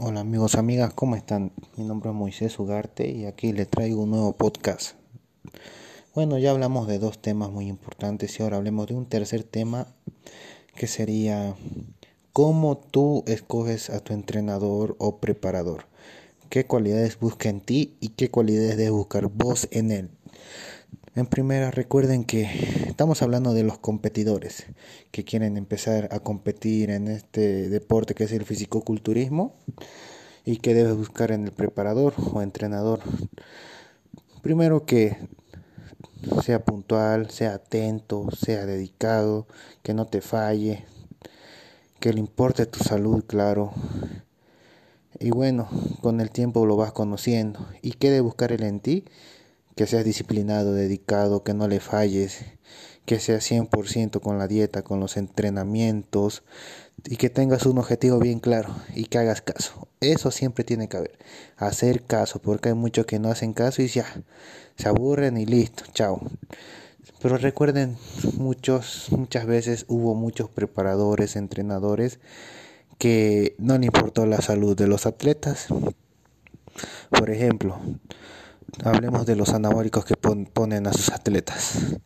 Hola amigos, amigas, ¿cómo están? Mi nombre es Moisés Ugarte y aquí les traigo un nuevo podcast. Bueno, ya hablamos de dos temas muy importantes y ahora hablemos de un tercer tema que sería cómo tú escoges a tu entrenador o preparador. ¿Qué cualidades busca en ti y qué cualidades debes buscar vos en él? En primera, recuerden que estamos hablando de los competidores que quieren empezar a competir en este deporte que es el fisicoculturismo y que debes buscar en el preparador o entrenador. Primero que sea puntual, sea atento, sea dedicado, que no te falle, que le importe tu salud, claro. Y bueno, con el tiempo lo vas conociendo. ¿Y qué debe buscar él en ti? Que seas disciplinado, dedicado, que no le falles, que seas 100% con la dieta, con los entrenamientos y que tengas un objetivo bien claro y que hagas caso. Eso siempre tiene que haber. Hacer caso, porque hay muchos que no hacen caso y ya se aburren y listo, chao. Pero recuerden, muchos, muchas veces hubo muchos preparadores, entrenadores que no le importó la salud de los atletas. Por ejemplo, hablemos de los anabólicos que ponen a sus atletas.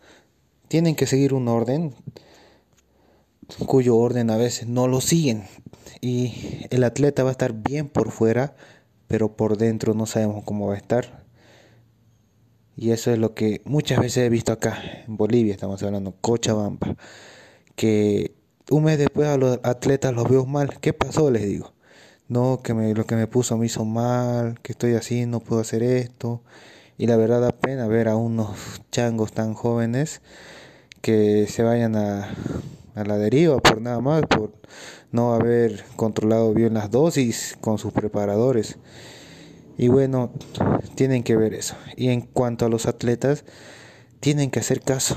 Tienen que seguir un orden cuyo orden a veces no lo siguen y el atleta va a estar bien por fuera, pero por dentro no sabemos cómo va a estar. Y eso es lo que muchas veces he visto acá en Bolivia, estamos hablando Cochabamba, que un mes después a los atletas los veo mal. ¿Qué pasó? Les digo no, que me, lo que me puso me hizo mal, que estoy así, no puedo hacer esto. Y la verdad da pena ver a unos changos tan jóvenes que se vayan a, a la deriva por nada más, por no haber controlado bien las dosis con sus preparadores. Y bueno, tienen que ver eso. Y en cuanto a los atletas, tienen que hacer caso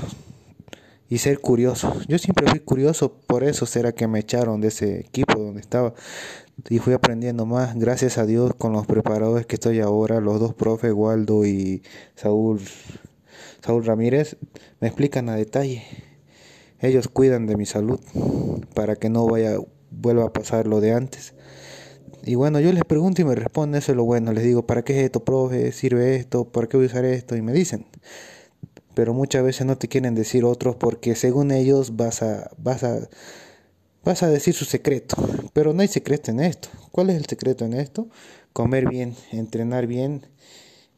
y ser curioso. Yo siempre fui curioso, por eso será que me echaron de ese equipo donde estaba y fui aprendiendo más, gracias a Dios, con los preparadores que estoy ahora, los dos profes, Waldo y Saúl, Saúl Ramírez, me explican a detalle. Ellos cuidan de mi salud para que no vaya vuelva a pasar lo de antes. Y bueno, yo les pregunto y me responden, eso es lo bueno. Les digo, ¿para qué es esto, profe? ¿Sirve esto? ¿Para qué voy a usar esto? Y me dicen pero muchas veces no te quieren decir otros porque según ellos vas a, vas a, vas a decir su secreto. Pero no hay secreto en esto. ¿Cuál es el secreto en esto? Comer bien, entrenar bien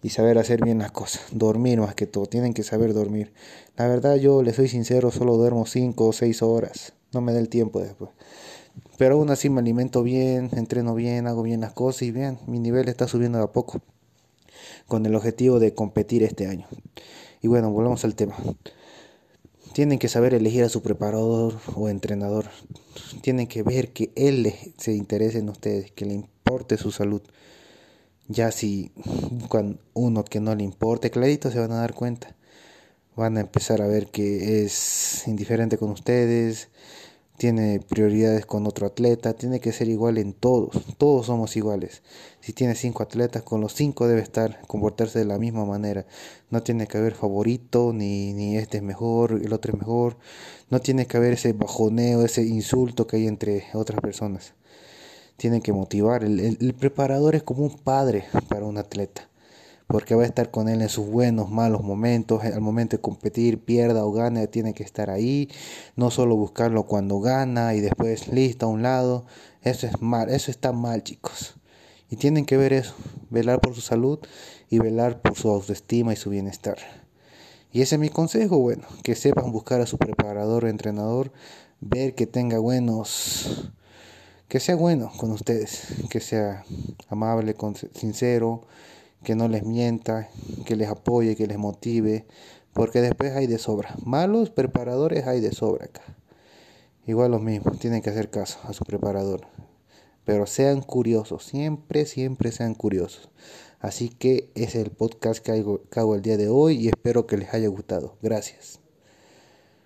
y saber hacer bien las cosas. Dormir más que todo. Tienen que saber dormir. La verdad yo les soy sincero, solo duermo 5 o 6 horas. No me da el tiempo después. Pero aún así me alimento bien, entreno bien, hago bien las cosas y bien, mi nivel está subiendo de a poco con el objetivo de competir este año. Y bueno, volvemos al tema. Tienen que saber elegir a su preparador o entrenador. Tienen que ver que él se interese en ustedes, que le importe su salud. Ya si buscan uno que no le importe, clarito se van a dar cuenta. Van a empezar a ver que es indiferente con ustedes, tiene prioridades con otro atleta, tiene que ser igual en todos, todos somos iguales. Si tiene cinco atletas, con los cinco debe estar, comportarse de la misma manera. No tiene que haber favorito, ni, ni este es mejor, el otro es mejor. No tiene que haber ese bajoneo, ese insulto que hay entre otras personas. Tiene que motivar. el preparador es como un padre para un atleta porque va a estar con él en sus buenos, malos momentos, al momento de competir, pierda o gane, tiene que estar ahí, no solo buscarlo cuando gana y después listo a un lado, eso es mal, eso está mal chicos. Y tienen que ver eso, velar por su salud y velar por su autoestima y su bienestar. Y ese es mi consejo, bueno, que sepan buscar a su preparador o entrenador, ver que tenga buenos, que sea bueno con ustedes, que sea amable, sincero, que no les mienta, que les apoye, que les motive, porque después hay de sobra. Malos preparadores hay de sobra acá. Igual los mismos, tienen que hacer caso a su preparador. Pero sean curiosos, siempre, siempre sean curiosos. Así que ese es el podcast que que hago el día de hoy y espero que les haya gustado. Gracias.